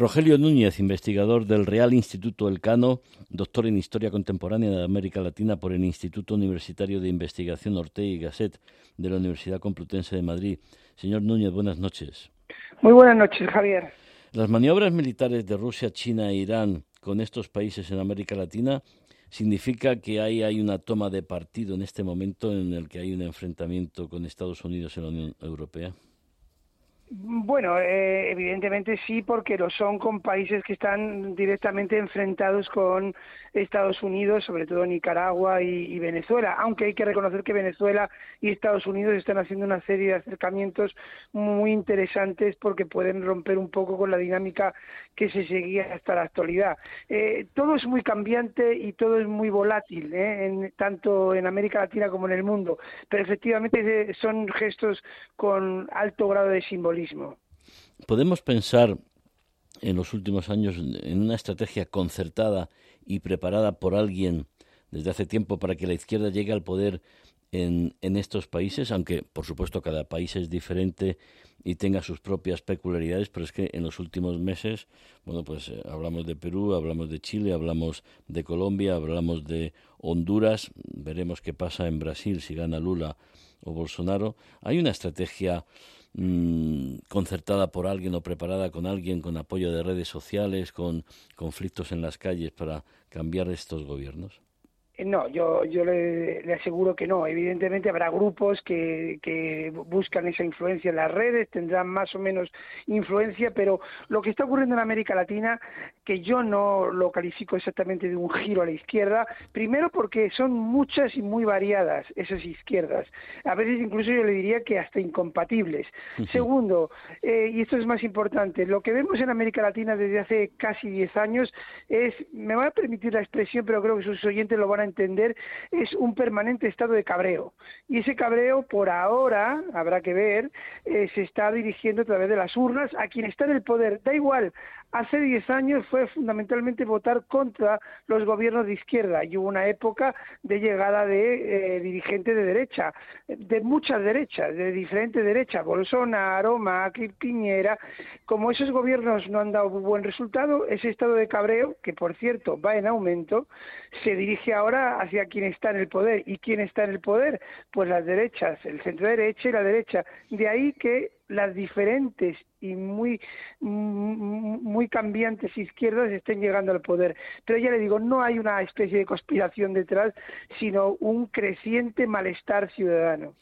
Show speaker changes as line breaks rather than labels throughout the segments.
Rogelio Núñez, investigador del Real Instituto Elcano, doctor en Historia Contemporánea de América Latina por el Instituto Universitario de Investigación Ortega y Gasset de la Universidad Complutense de Madrid. Señor Núñez, buenas noches.
Muy buenas noches, Javier.
Las maniobras militares de Rusia, China e Irán con estos países en América Latina significa que hay, hay una toma de partido en este momento en el que hay un enfrentamiento con Estados Unidos en la Unión Europea.
Bueno, eh, evidentemente sí, porque lo son con países que están directamente enfrentados con Estados Unidos, sobre todo Nicaragua y, Venezuela, aunque hay que reconocer que Venezuela y Estados Unidos están haciendo una serie de acercamientos muy interesantes porque pueden romper un poco con la dinámica que se seguía hasta la actualidad. Eh, todo es muy cambiante y todo es muy volátil, ¿eh? tanto en América Latina como en el mundo, pero efectivamente son gestos con alto grado de simbolismo
Podemos pensar en los últimos años en una estrategia concertada y preparada por alguien desde hace tiempo para que la izquierda llegue al poder en, estos países, aunque por supuesto cada país es diferente y tenga sus propias peculiaridades, pero es que en los últimos meses, bueno, pues eh, hablamos de Perú, hablamos de Chile, hablamos de Colombia, hablamos de Honduras, veremos qué pasa en Brasil si gana Lula o Bolsonaro. Hay una estrategia Mm, concertada por alguien o preparada con alguien con apoyo de redes sociales, con conflictos en las calles para cambiar estos gobiernos?
Eh, no, yo, yo le, aseguro que no. Evidentemente habrá grupos que, que, buscan esa influencia en las redes, tendrán más o menos influencia, pero lo que está ocurriendo en América Latina, que yo no lo califico exactamente de un giro a la izquierda, primero porque son muchas y muy variadas esas izquierdas. A veces incluso yo le diría que hasta incompatibles. Segundo, eh, y esto es más importante, lo que vemos en América Latina desde hace casi 10 años es, me va a permitir la expresión, pero creo que sus oyentes lo van a entender, es un permanente estado de cabreo. Y ese cabreo, por ahora, habrá que ver, eh, se está dirigiendo a través de las urnas a quien está en el poder. Da igual, hace 10 años fue fundamentalmente votar contra los gobiernos de izquierda y hubo una época de llegada de eh, dirigentes de derecha, de muchas derechas, de diferentes derechas, Bolsonaro, Macri, Piñera. Como esos gobiernos no han dado buen resultado, ese estado de cabreo, que por cierto va en aumento, se dirige ahora hacia quien está en el poder. ¿Y quién está en el poder? Pues las derechas, el centro derecha y la derecha. De ahí que las diferentes y muy muy cambiantes izquierdas estén llegando al poder. Pero ya le digo, no hay una especie de conspiración detrás, sino un creciente malestar ciudadano.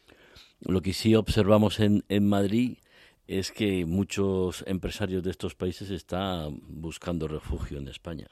Lo que sí observamos en, en Madrid es que muchos empresarios de estos países están buscando refugio en España.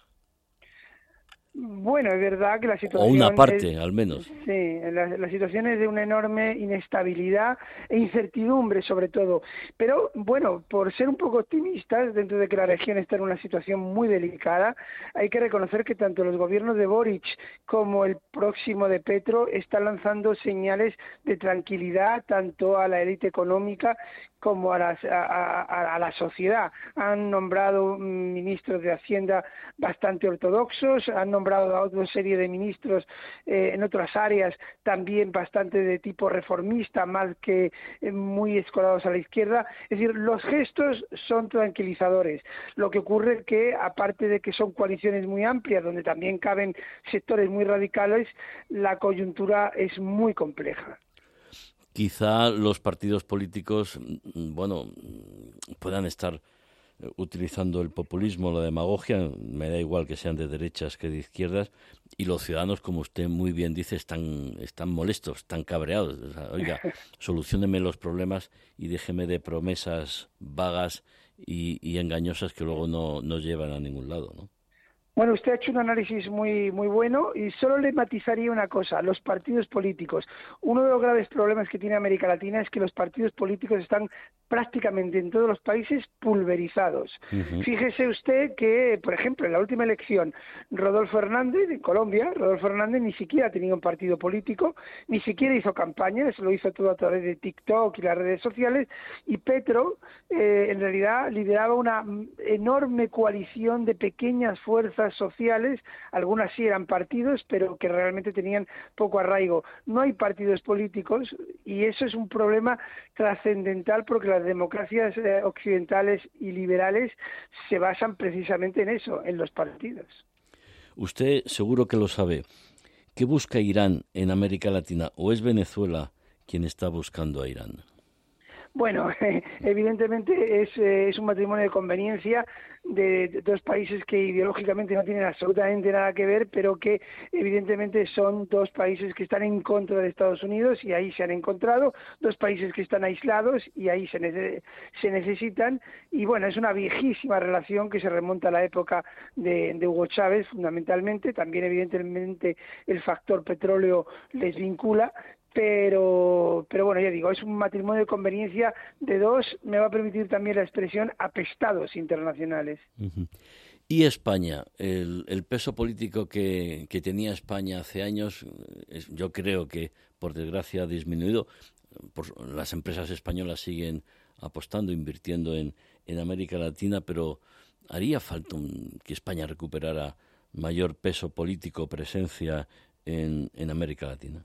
Bueno, es verdad que la situación...
O una parte, al menos.
Sí, la, la, situación es de una enorme inestabilidad e incertidumbre, sobre todo. Pero, bueno, por ser un poco optimistas, dentro de que la región está en una situación muy delicada, hay que reconocer que tanto los gobiernos de Boric como el próximo de Petro están lanzando señales de tranquilidad tanto a la élite económica como a, a, la sociedad. Han nombrado ministros de Hacienda bastante ortodoxos, han nombrado a otra serie de ministros eh, en otras áreas también bastante de tipo reformista, más que eh, muy escolados a la izquierda. Es decir, los gestos son tranquilizadores. Lo que ocurre que, aparte de que son coaliciones muy amplias, donde también caben sectores muy radicales, la coyuntura es muy compleja
quizá los partidos políticos, mm, bueno, puedan estar utilizando el populismo, la demagogia, me da igual que sean de derechas que de izquierdas, y los ciudadanos, como usted muy bien dice, están, están molestos, están cabreados. oiga, solucioneme los problemas y déjeme de promesas vagas y, y engañosas que luego no, no llevan a ningún lado, ¿no?
Bueno, usted ha hecho un análisis muy, muy bueno y solo le matizaría una cosa, los partidos políticos. Uno de los graves problemas que tiene América Latina es que los partidos políticos están prácticamente en todos los países pulverizados. Fíjese usted que, por ejemplo, en la última elección, Rodolfo Hernández en Colombia, Rodolfo Hernández ni siquiera tenía un partido político, ni siquiera hizo campaña, eso lo hizo todo a través de TikTok y las redes sociales, y Petro, eh, en realidad, lideraba una enorme coalición de pequeñas fuerzas sociales, algunas sí eran partidos, pero que realmente tenían poco arraigo. No hay partidos políticos y eso es un problema trascendental porque las democracias eh, occidentales y liberales se basan precisamente en eso, en los partidos.
Usted seguro que lo sabe. ¿Qué busca Irán en América Latina o es Venezuela quien está buscando a Irán?
Bueno, evidentemente es, eh, es, un matrimonio de conveniencia de dos países que ideológicamente no tienen absolutamente nada que ver, pero que evidentemente son dos países que están en contra de Estados Unidos y ahí se han encontrado, dos países que están aislados y ahí se, se necesitan. Y bueno, es una viejísima relación que se remonta a la época de, de Hugo Chávez fundamentalmente, también evidentemente el factor petróleo les vincula, pero, pero bueno, ya digo, es un matrimonio de conveniencia de dos, me va a permitir también la expresión apestados internacionales.
Y España, el, el peso político que, que, tenía España hace años, yo creo que por desgracia ha disminuido. Por, las empresas españolas siguen apostando, invirtiendo en, en América Latina, pero haría falta que España recuperara mayor peso político, presencia en, en América Latina.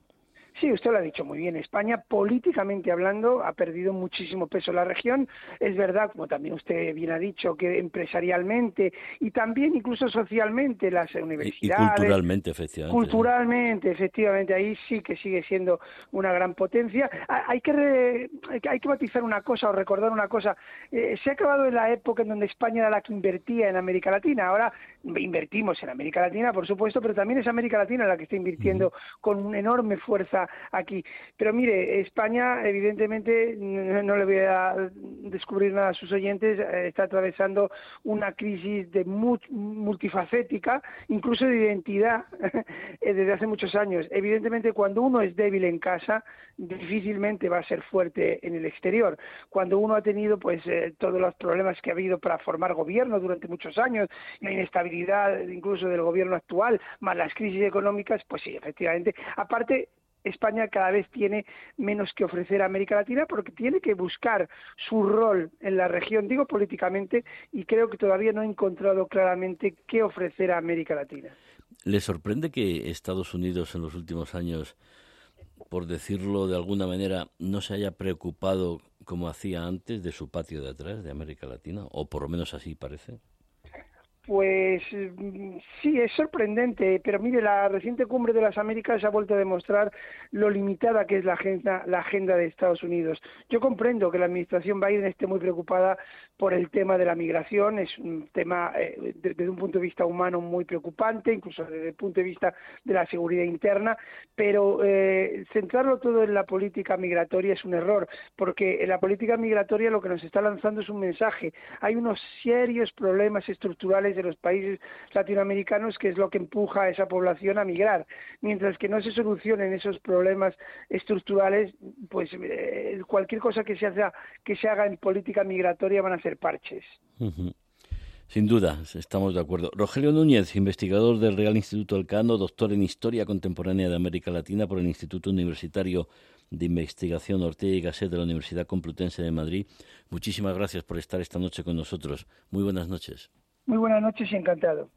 Sí, usted lo ha dicho muy bien. España, políticamente hablando, ha perdido muchísimo peso en la región. Es verdad, como también usted bien ha dicho, que empresarialmente y también incluso socialmente las universidades.
Y, culturalmente, efectivamente.
Culturalmente, efectivamente, ahí sí que sigue siendo una gran potencia. Hay que, hay que matizar una cosa o recordar una cosa. Eh, se ha acabado en la época en donde España era la que invertía en América Latina. Ahora invertimos en América Latina, por supuesto, pero también es América Latina la que está invirtiendo con una enorme fuerza aquí. Pero mire, España, evidentemente, no le voy a descubrir nada a sus oyentes, eh, está atravesando una crisis de multifacética, incluso de identidad, eh, desde hace muchos años. Evidentemente, cuando uno es débil en casa, difícilmente va a ser fuerte en el exterior. Cuando uno ha tenido, pues, eh, todos los problemas que ha habido para formar gobierno durante muchos años, la inestabilidad incluso del gobierno actual, más las crisis económicas, pues sí, efectivamente. Aparte, España cada vez tiene menos que ofrecer a América Latina porque tiene que buscar su rol en la región, digo políticamente, y creo que todavía no ha encontrado claramente qué ofrecer a América Latina.
¿Le sorprende que Estados Unidos en los últimos años, por decirlo de alguna manera, no se haya preocupado como hacía antes de su patio de atrás, de América Latina? O por lo menos así parece.
Pues mm, sí, es sorprendente, pero mire, la reciente cumbre de las Américas ha vuelto a demostrar lo limitada que es la agenda, la agenda de Estados Unidos. Yo comprendo que la administración Biden esté muy preocupada por el tema de la migración, es un tema eh, desde un punto de vista humano muy preocupante, incluso desde el punto de vista de la seguridad interna, pero eh, centrarlo todo en la política migratoria es un error, porque en la política migratoria lo que nos está lanzando es un mensaje. Hay unos serios problemas estructurales los países latinoamericanos, que es lo que empuja a esa población a migrar. Mientras que no se solucionen esos problemas estructurales, pues eh, cualquier cosa que se, haga, que se haga en política migratoria van a ser parches.
Sin duda, estamos de acuerdo. Rogelio Núñez, investigador del Real Instituto Elcano, doctor en Historia Contemporánea de América Latina por el Instituto Universitario de Investigación Ortega y Gasset de la Universidad Complutense de Madrid. Muchísimas gracias por estar esta noche con nosotros. Muy buenas noches.
Muy buenas noches y encantado.